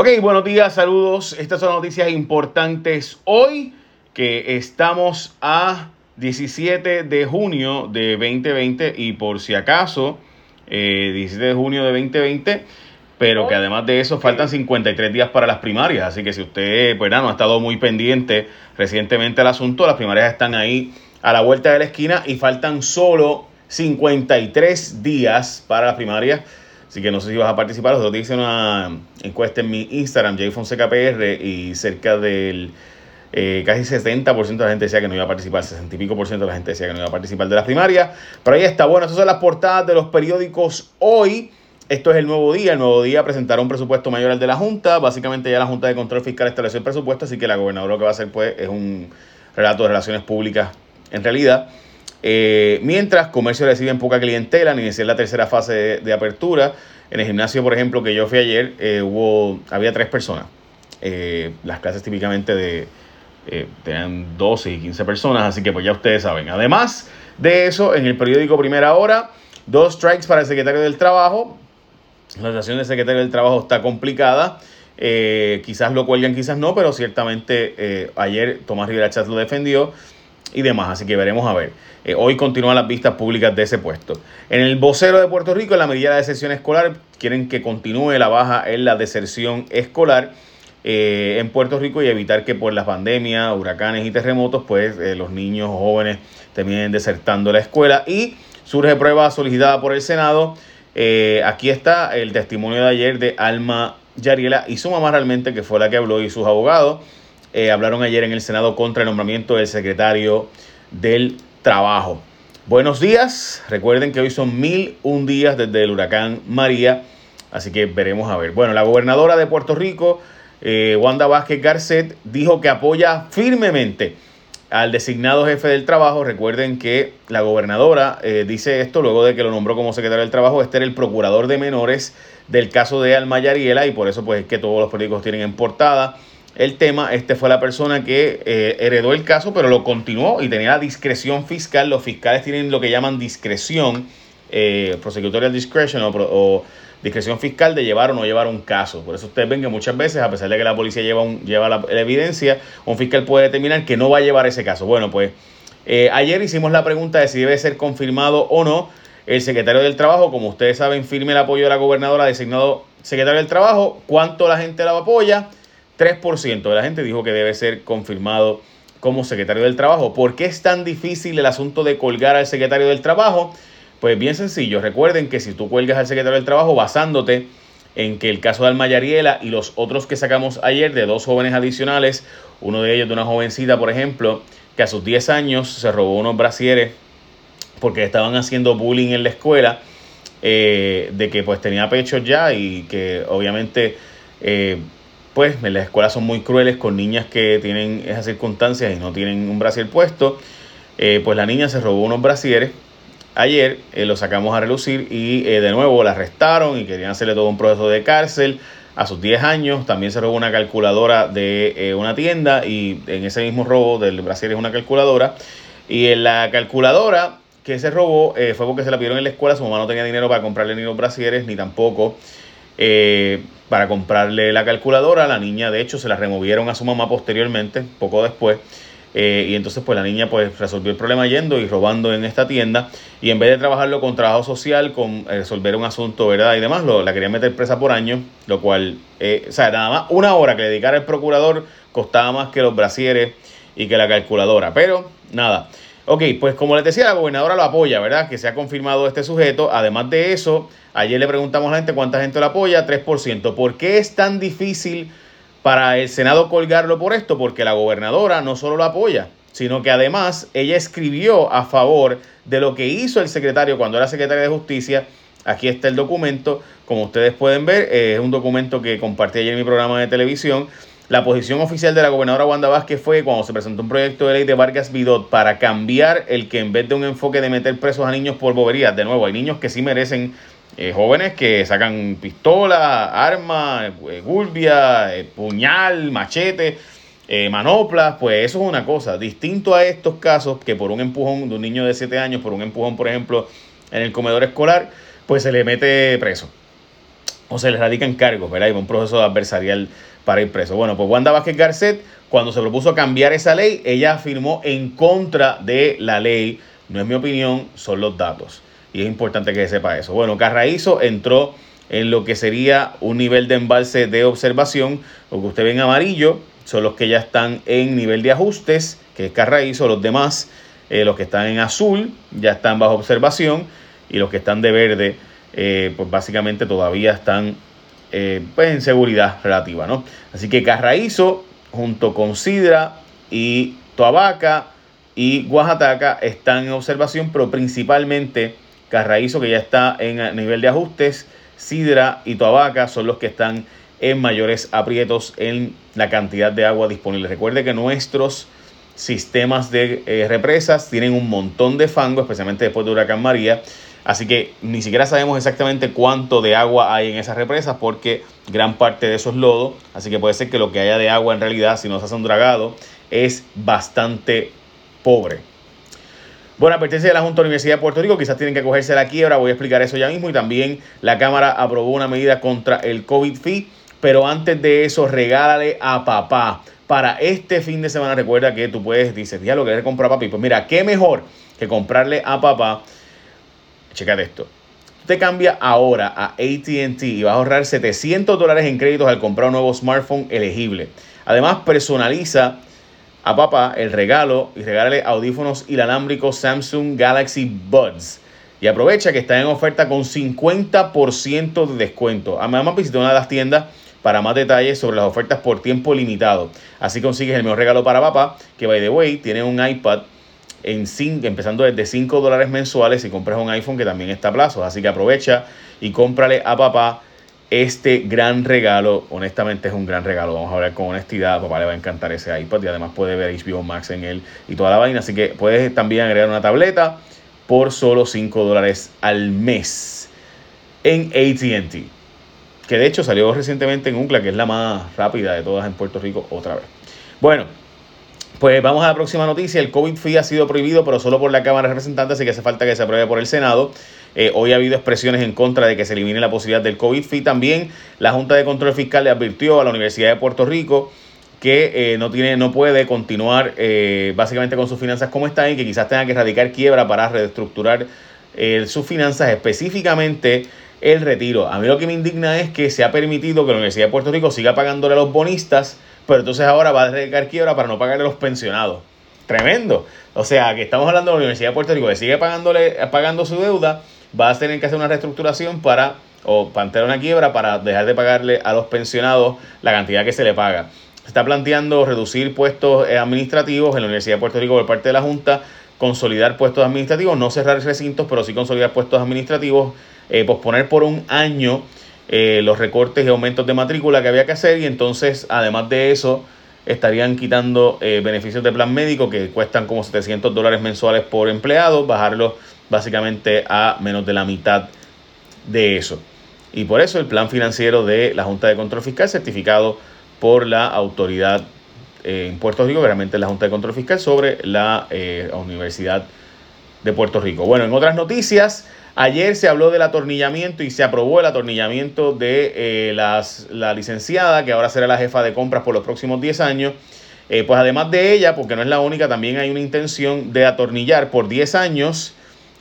Ok, buenos días, saludos. Estas son noticias importantes hoy que estamos a 17 de junio de 2020 y por si acaso, eh, 17 de junio de 2020, pero que además de eso faltan 53 días para las primarias, así que si usted pues, no ha estado muy pendiente recientemente al asunto, las primarias están ahí a la vuelta de la esquina y faltan solo 53 días para las primarias. Así que no sé si vas a participar. Los otros hice una encuesta en mi Instagram, JFonsecaPR, y cerca del eh, casi 70% de la gente decía que no iba a participar, 60 y pico por ciento de la gente decía que no iba a participar de las primarias. Pero ahí está, bueno, esas son las portadas de los periódicos hoy. Esto es el nuevo día. El nuevo día presentará un presupuesto mayor al de la Junta. Básicamente ya la Junta de Control Fiscal estableció el presupuesto, así que la gobernadora lo que va a hacer pues es un relato de relaciones públicas en realidad. Eh, mientras comercio reciben poca clientela, ni decir la tercera fase de, apertura. En el gimnasio, por ejemplo, que yo fui ayer, eh, hubo, había tres personas. Eh, las clases típicamente de tenían 12 y 15 personas, así que pues ya ustedes saben. Además de eso, en el periódico Primera Hora, dos strikes para el secretario del Trabajo. La situación del secretario del Trabajo está complicada. quizás lo cuelgan, quizás no, pero ciertamente ayer Tomás Rivera Chat lo defendió y demás. Así que veremos a ver. Eh, hoy continúan las vistas públicas de ese puesto. En el vocero de Puerto Rico, en la medida de deserción escolar, quieren que continúe la baja en la deserción escolar eh, en Puerto Rico y evitar que por las pandemias, huracanes y terremotos, pues eh, los niños jóvenes terminen desertando la escuela. Y surge prueba solicitada por el Senado. aquí está el testimonio de ayer de Alma Yariela y su mamá realmente, que fue la que habló, y sus abogados. Hablaron ayer en el Senado contra el nombramiento del secretario del trabajo. Buenos días, recuerden que hoy son mil un días desde el huracán María, así que veremos a ver. Bueno, la gobernadora de Puerto Rico, eh, Wanda Vázquez Garcet, dijo que apoya firmemente al designado jefe del trabajo. Recuerden que la gobernadora eh, dice esto luego de que lo nombró como secretario del trabajo. Este era el procurador de menores del caso de Alma Yariela y por eso pues es que todos los políticos tienen en portada el tema. Este fue la persona que eh, heredó el caso, pero lo continuó y tenía la discreción fiscal. Los fiscales tienen lo que llaman discreción, eh, prosecutorial discretion o, discreción fiscal de llevar o no llevar un caso. Por eso ustedes ven que muchas veces, a pesar de que la policía lleva, lleva la, evidencia, un fiscal puede determinar que no va a llevar ese caso. Bueno, pues eh, ayer hicimos la pregunta de si debe ser confirmado o no. El secretario del Trabajo, como ustedes saben, firme el apoyo de la gobernadora designado secretario del Trabajo. ¿Cuánto la gente la apoya? 3% de la gente dijo que debe ser confirmado como secretario del Trabajo. ¿Por qué es tan difícil el asunto de colgar al secretario del Trabajo? Pues bien sencillo, recuerden que si tú cuelgas al secretario del Trabajo basándote en que el caso de Alma Yariela y los otros que sacamos ayer de dos jóvenes adicionales, uno de ellos de una jovencita, por ejemplo, que a sus 10 años se robó unos brasieres porque estaban haciendo bullying en la escuela, eh, de que pues tenía pechos ya y que obviamente eh, pues en las escuelas son muy crueles con niñas que tienen esas circunstancias y no tienen un brasier puesto. Eh, pues la niña se robó unos brasieres. Ayer eh, lo sacamos a relucir y eh, de nuevo la arrestaron y querían hacerle todo un proceso de cárcel. A sus 10 años también se robó una calculadora de una tienda y en ese mismo robo del brasier es una calculadora. Y en la calculadora que se robó fue porque se la pidieron en la escuela. Su mamá no tenía dinero para comprarle ni los brasieres ni tampoco eh, para comprarle la calculadora. La niña, de hecho, se la removieron a su mamá posteriormente, poco después. Eh, y entonces, pues la niña pues resolvió el problema yendo y robando en esta tienda. Y en vez de trabajarlo con trabajo social, con eh, resolver un asunto, ¿verdad? Y demás, lo, la quería meter presa por año, lo cual, o sea, nada más una hora que le dedicara el procurador costaba más que los brasieres y que la calculadora. Pero, nada. Ok, pues como les decía, la gobernadora lo apoya, ¿verdad? Que se ha confirmado este sujeto. Además de eso, ayer le preguntamos a la gente cuánta gente lo apoya, 3%. ¿Por qué es tan difícil para el Senado colgarlo por esto? Porque la gobernadora no solo lo apoya, sino que además ella escribió a favor de lo que hizo el secretario cuando era secretario de Justicia. Aquí está el documento, como ustedes pueden ver, eh, es un documento que compartí ayer en mi programa de televisión la posición oficial de la gobernadora Wanda Vázquez fue cuando se presentó un proyecto de ley de Vargas Vidot para cambiar el que en vez de un enfoque de meter presos a niños por boberías, de nuevo, hay niños que sí merecen, eh, jóvenes que sacan pistola, arma, eh, eh, puñal, machete, manoplas, pues eso es una cosa. Distinto a estos casos que por un empujón de un niño de 7 años, por un empujón, por ejemplo, en el comedor escolar, pues se le mete preso. o se le radican cargos, ¿verdad? Y un proceso adversarial para ir preso. Bueno, pues Wanda Vázquez Garcet, cuando se propuso cambiar esa ley, ella afirmó en contra de la ley. No es mi opinión, son los datos. Y es importante que se sepa eso. Bueno, Carraízo entró en lo que sería un nivel de embalse de observación. Lo que usted ve en amarillo son los que ya están en nivel de ajustes, que es Carraízo. Los demás, eh, los que están en azul, ya están bajo observación. Y los que están de verde, eh, pues básicamente todavía están eh, pues en seguridad relativa, ¿no? Así que Carraízo, junto con Sidra y Toabaca y Oaxaca están en observación, pero principalmente Carraízo, que ya está en nivel de ajustes, Sidra y Toabaca son los que están en mayores aprietos en la cantidad de agua disponible. Recuerde que nuestros sistemas de eh, represas tienen un montón de fango, especialmente después de Huracán María. Así que ni siquiera sabemos exactamente cuánto de agua hay en esas represas porque gran parte de eso es lodo. Así que puede ser que lo que haya de agua en realidad, si no se hace un dragado, es bastante pobre. Bueno, advertencia de la Junta de Universidad de Puerto Rico, quizás tienen que cogerse la quiebra, voy a explicar eso ya mismo. Y también la Cámara aprobó una medida contra el COVID fee, pero antes de eso, regálale a papá. Para este fin de semana, recuerda que tú puedes, dices, ya lo que comprar a papi. Pues mira, qué mejor que comprarle a papá. Checate esto. Te cambia ahora a ATT y vas a ahorrar 700 dólares en créditos al comprar un nuevo smartphone elegible. Además, personaliza a papá el regalo y regálale audífonos inalámbricos Samsung Galaxy Buds. Y aprovecha que está en oferta con 50% de descuento. Además, visita una de las tiendas para más detalles sobre las ofertas por tiempo limitado. Así consigues el mejor regalo para papá, que by the way, tiene un iPad en empezando desde 5 dólares mensuales y compras un iPhone que también está a plazo. Así que aprovecha y cómprale a papá este gran regalo, honestamente es un gran regalo, vamos a hablar con honestidad, papá le va a encantar ese iPad y además puede ver HBO Max en él y toda la vaina, así que puedes también agregar una tableta por solo 5 dólares al mes en ATT, que de hecho salió recientemente en UNCLA, que es la más rápida de todas en Puerto Rico otra vez. Bueno, pues vamos a la próxima noticia. El COVID fee ha sido prohibido, pero solo por la Cámara de Representantes, así que hace falta que se apruebe por el Senado. Eh, hoy ha habido expresiones en contra de que se elimine la posibilidad del COVID fee. También la Junta de Control Fiscal le advirtió a la Universidad de Puerto Rico que eh, no tiene, no puede continuar eh, básicamente con sus finanzas como están y que quizás tenga que erradicar quiebra para reestructurar sus finanzas, específicamente el retiro. A mí lo que me indigna es que se ha permitido que la Universidad de Puerto Rico siga pagándole a los bonistas pero entonces ahora va a dedicar quiebra para no pagarle a los pensionados. Tremendo. O sea, que estamos hablando de la Universidad de Puerto Rico que sigue pagándole, pagando su deuda, va a tener que hacer una reestructuración para, o plantear una quiebra para dejar de pagarle a los pensionados la cantidad que se le paga. Se está planteando reducir puestos eh, administrativos en la Universidad de Puerto Rico por parte de la Junta, consolidar puestos administrativos, no cerrar recintos, pero sí consolidar puestos administrativos, eh, posponer por un año eh, los recortes y aumentos de matrícula que había que hacer y entonces además de eso estarían quitando eh, beneficios de plan médico que cuestan como 700 dólares mensuales por empleado, bajarlos básicamente a menos de la mitad de eso. Y por eso el plan financiero de la Junta de Control Fiscal certificado por la autoridad eh, en Puerto Rico, realmente la Junta de Control Fiscal sobre la Universidad de Puerto Rico. Bueno, en otras noticias, Ayer se habló del atornillamiento y se aprobó el atornillamiento de eh, la licenciada, que ahora será la jefa de compras por los próximos 10 años. Eh, pues además de ella, porque no es la única, también hay una intención de atornillar por 10 años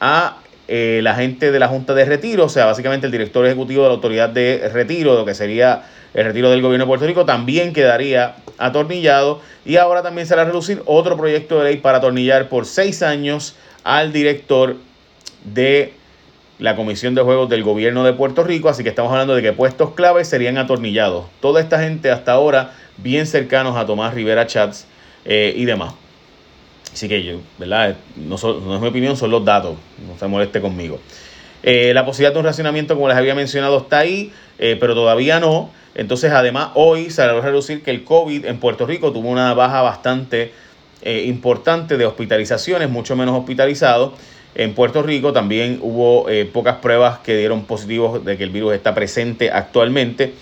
a eh, la gente de la Junta de Retiro, o sea, básicamente el director ejecutivo de la Autoridad de Retiro, lo que sería el retiro del gobierno de Puerto Rico, también quedaría atornillado. Y ahora también se va a reducir otro proyecto de ley para atornillar por 6 años al director de la Comisión de Juegos del Gobierno de Puerto Rico, así que estamos hablando de que puestos claves serían atornillados. Toda esta gente hasta ahora bien cercanos a Tomás Rivera Chats eh, y demás. Así que yo, ¿verdad? No, no, es mi opinión, son los datos, no se moleste conmigo. Eh, la posibilidad de un racionamiento, como les había mencionado, está ahí, eh, pero todavía no. Entonces, además, hoy se va a reducir que el COVID en Puerto Rico tuvo una baja bastante importante de hospitalizaciones, mucho menos hospitalizados. En Puerto Rico también hubo eh, pocas pruebas que dieron positivos de que el virus está presente actualmente.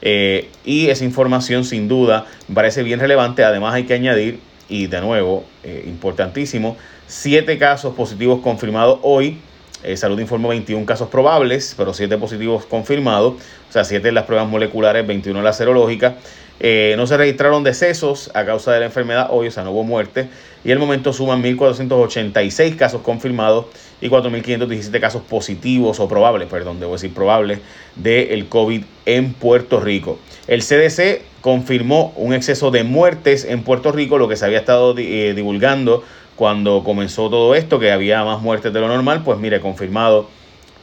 Eh, y esa información sin duda parece bien relevante. Además hay que añadir, y de nuevo, eh, importantísimo, siete casos positivos confirmados hoy Eh, Salud informó 21 casos probables, pero 7 positivos confirmados, o sea, 7 en las pruebas moleculares, 21 en la serológica. Eh, no se registraron decesos a causa de la enfermedad hoy, o sea, no hubo muerte. Y el momento suman 1.486 casos confirmados y 4.517 casos positivos o probables, perdón, debo decir probables, del COVID en Puerto Rico. El CDC confirmó un exceso de muertes en Puerto Rico, lo que se había estado eh, divulgando cuando comenzó todo esto, que había más muertes de lo normal, pues mire, confirmado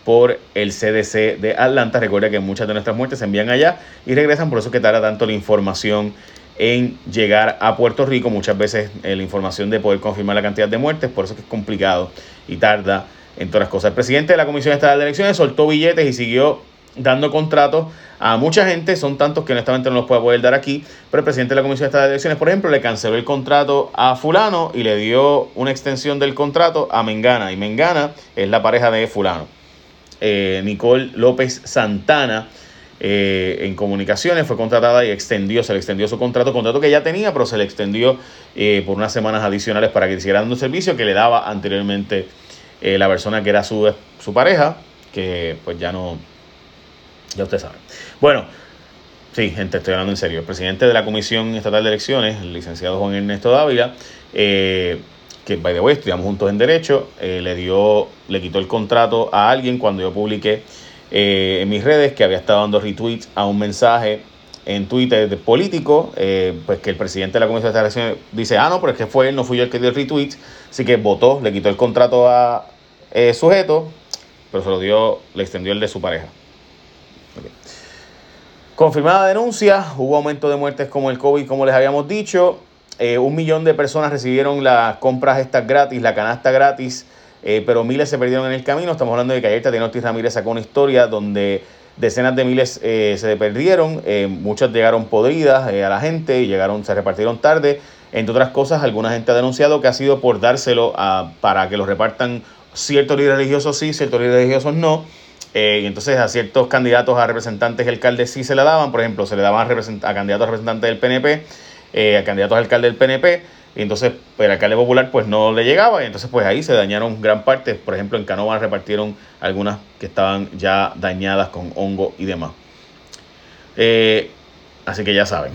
por el CDC de Atlanta. Recuerda que muchas de nuestras muertes se envían allá y regresan, por eso que tarda tanto la información en llegar a Puerto Rico. Muchas veces eh, la información de poder confirmar la cantidad de muertes, por eso que es complicado y tarda en todas las cosas. El presidente de la Comisión Estatal de Elecciones soltó billetes y siguió dando contratos a mucha gente, son tantos que honestamente no los puedo poder dar aquí, pero el presidente de la Comisión Estatal de Elecciones, por ejemplo, le canceló el contrato a fulano y le dio una extensión del contrato a Mengana, y Mengana es la pareja de fulano. Eh, Nicole López Santana eh, en comunicaciones fue contratada y extendió, se le extendió su contrato, contrato que ya tenía, pero se le extendió eh, por unas semanas adicionales para que siguiera dando servicio que le daba anteriormente la persona que era su, su pareja, que pues ya no, ya usted sabe. Bueno, sí, gente, estoy hablando en serio. El presidente de la Comisión Estatal de Elecciones, el licenciado Juan Ernesto Dávila, eh, que by the way estudiamos juntos en Derecho, eh, le dio, le quitó el contrato a alguien cuando yo publiqué eh, en mis redes que había estado dando retweets a un mensaje en Twitter de político, pues que el presidente de la Comisión de Elecciones dice, ah, no, pero es que fue él, no fui yo el que dio el retweet, así que votó, le quitó el contrato a sujeto, pero se lo dio, le extendió el de su pareja. Confirmada denuncia, hubo aumento de muertes como el COVID, como les habíamos dicho. Eh, un millón de personas recibieron las compras estas gratis, la canasta gratis, eh, pero miles se perdieron en el camino. Estamos hablando de que ayer Tatiana Ortiz Ramírez sacó una historia donde decenas de miles eh, se perdieron, muchas llegaron podridas a la gente llegaron, se repartieron tarde. Entre otras cosas, alguna gente ha denunciado que ha sido por dárselo a, para que lo repartan ciertos líderes religiosos sí, ciertos líderes religiosos no. Y entonces a ciertos candidatos a representantes y alcaldes sí se la daban, por ejemplo, se le daban a, a candidatos a representantes del PNP, eh, candidatos a alcalde del PNP, y entonces pues, el alcalde popular pues no le llegaba, y entonces pues ahí se dañaron gran parte, por ejemplo en Canova repartieron algunas que estaban ya dañadas con hongo y demás. Eh, así que ya saben,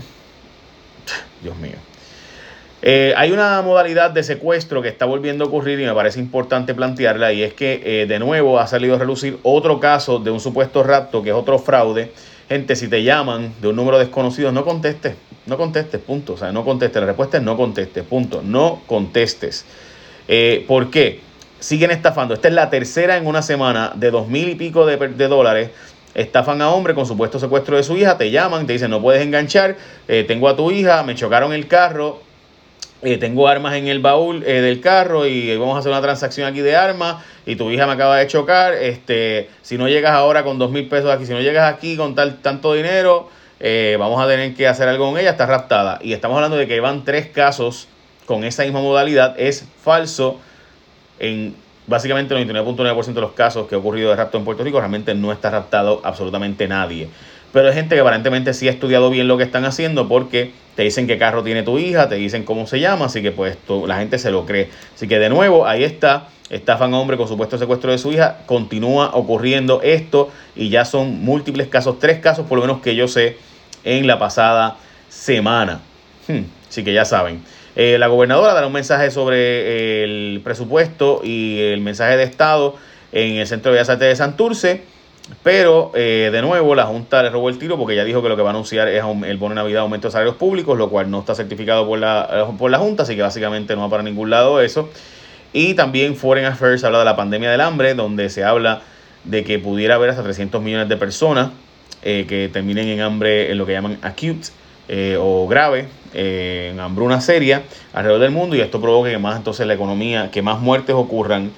Dios mío. Eh, hay una modalidad de secuestro que está volviendo a ocurrir y me parece importante plantearla y es que eh, de nuevo ha salido a relucir otro caso de un supuesto rapto que es otro fraude. Gente, si te llaman de un número desconocido, no contestes, no contestes, punto. O sea, no contestes. La respuesta es no contestes, punto. No contestes. Eh, ¿Por qué? Siguen estafando. Esta es la tercera en una semana de dos mil y pico de, de dólares estafan a hombre con supuesto secuestro de su hija, te llaman, te dicen no puedes enganchar, tengo a tu hija, me chocaron el carro, eh, tengo armas en el baúl eh, del carro y vamos a hacer una transacción aquí de armas y tu hija me acaba de chocar, este, si no llegas ahora con dos mil pesos aquí, si no llegas aquí con tal, tanto dinero, eh, vamos a tener que hacer algo con ella, está raptada. Y estamos hablando de que van tres casos con esa misma modalidad, es falso en básicamente el 99.9% de los casos que ha ocurrido de rapto en Puerto Rico, realmente no está raptado absolutamente nadie. Pero hay gente que aparentemente sí ha estudiado bien lo que están haciendo porque te dicen qué carro tiene tu hija, te dicen cómo se llama, así que pues la gente se lo cree. Así que de nuevo, ahí está, estafan a hombre con supuesto secuestro de su hija, continúa ocurriendo esto y ya son múltiples casos, tres casos por lo menos que yo sé en la pasada semana. Hmm, así que ya saben. Eh, la gobernadora dará un mensaje sobre el presupuesto y el mensaje de Estado en el Centro de Bellas de Santurce. Pero, eh, de nuevo, la Junta le robó el tiro porque ya dijo que lo que va a anunciar es el bono de Navidad aumento de salarios públicos, lo cual no está certificado por la, eh, por la Junta, así que básicamente no va para ningún lado eso. Y también Foreign Affairs habla de la pandemia del hambre, donde se habla de que pudiera haber hasta 300 millones de personas eh, que terminen en hambre en lo que llaman acute o grave, en hambruna seria alrededor del mundo y esto provoca que más entonces la economía, que más muertes ocurran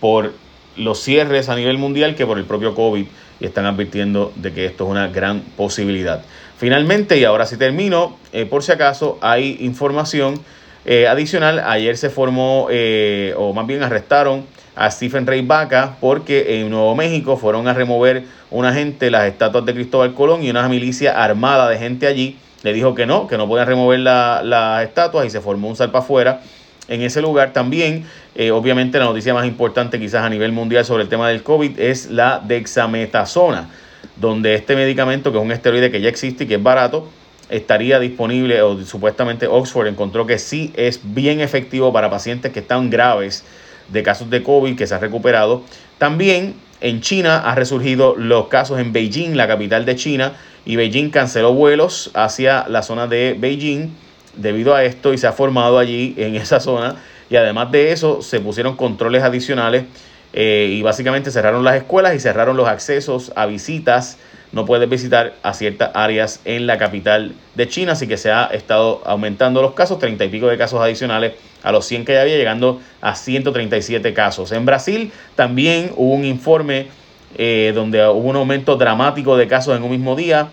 por los cierres a nivel mundial que por el propio COVID y están advirtiendo de que esto es una gran posibilidad. Finalmente, y ahora sí termino, eh, por si acaso hay información eh, adicional, ayer se formó, eh, o más bien arrestaron a Stephen Rey Vaca porque en Nuevo México fueron a remover una gente las estatuas de Cristóbal Colón y una milicia armada de gente allí le dijo que no, que no podían remover las estatuas y se formó un salpa afuera en ese lugar. También, eh, obviamente, la noticia más importante quizás a nivel mundial sobre el tema del COVID es la dexametasona, donde este medicamento, que es un esteroide que ya existe y que es barato, estaría disponible, o supuestamente Oxford encontró que sí es bien efectivo para pacientes que están graves de casos de COVID que se ha recuperado. También en China ha resurgido los casos en Beijing, la capital de China, y Beijing canceló vuelos hacia la zona de Beijing debido a esto y se ha formado allí en esa zona. Y además de eso, se pusieron controles adicionales eh, y básicamente cerraron las escuelas y cerraron los accesos a visitas. No puedes visitar a ciertas áreas en la capital de China, así que se ha estado aumentando los casos, 30 y pico de casos adicionales a los 100 que ya había, llegando a 137 casos. En Brasil también hubo un informe eh, donde hubo un aumento dramático de casos en un mismo día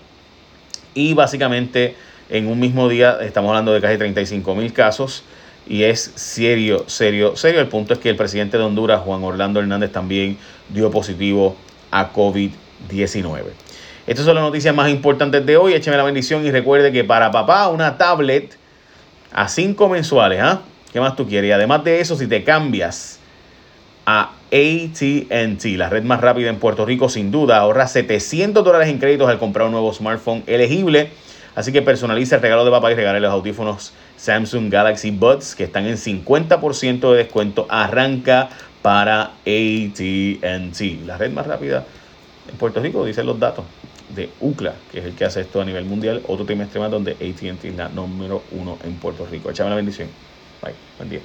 y básicamente en un mismo día estamos hablando de casi 35 mil casos y es serio, serio, serio. El punto es que el presidente de Honduras, Juan Orlando Hernández, también dio positivo a COVID-19. Estas son las noticias más importantes de hoy. Écheme la bendición y recuerde que para papá una tablet a 5 mensuales, ¿ah? ¿Qué más tú quieres? Y además de eso, si te cambias a ATT, la red más rápida en Puerto Rico, sin duda, ahorra 700 dólares en créditos al comprar un nuevo smartphone elegible. Así que personaliza el regalo de papá y regale los audífonos Samsung Galaxy Buds que están en 50% de descuento. Arranca para ATT, la red más rápida en Puerto Rico, dicen los datos de UCLA, que es el que hace esto a nivel mundial. Otro tema extremo donde ATT es la número uno en Puerto Rico. Échame la bendición. Bye. Buen día.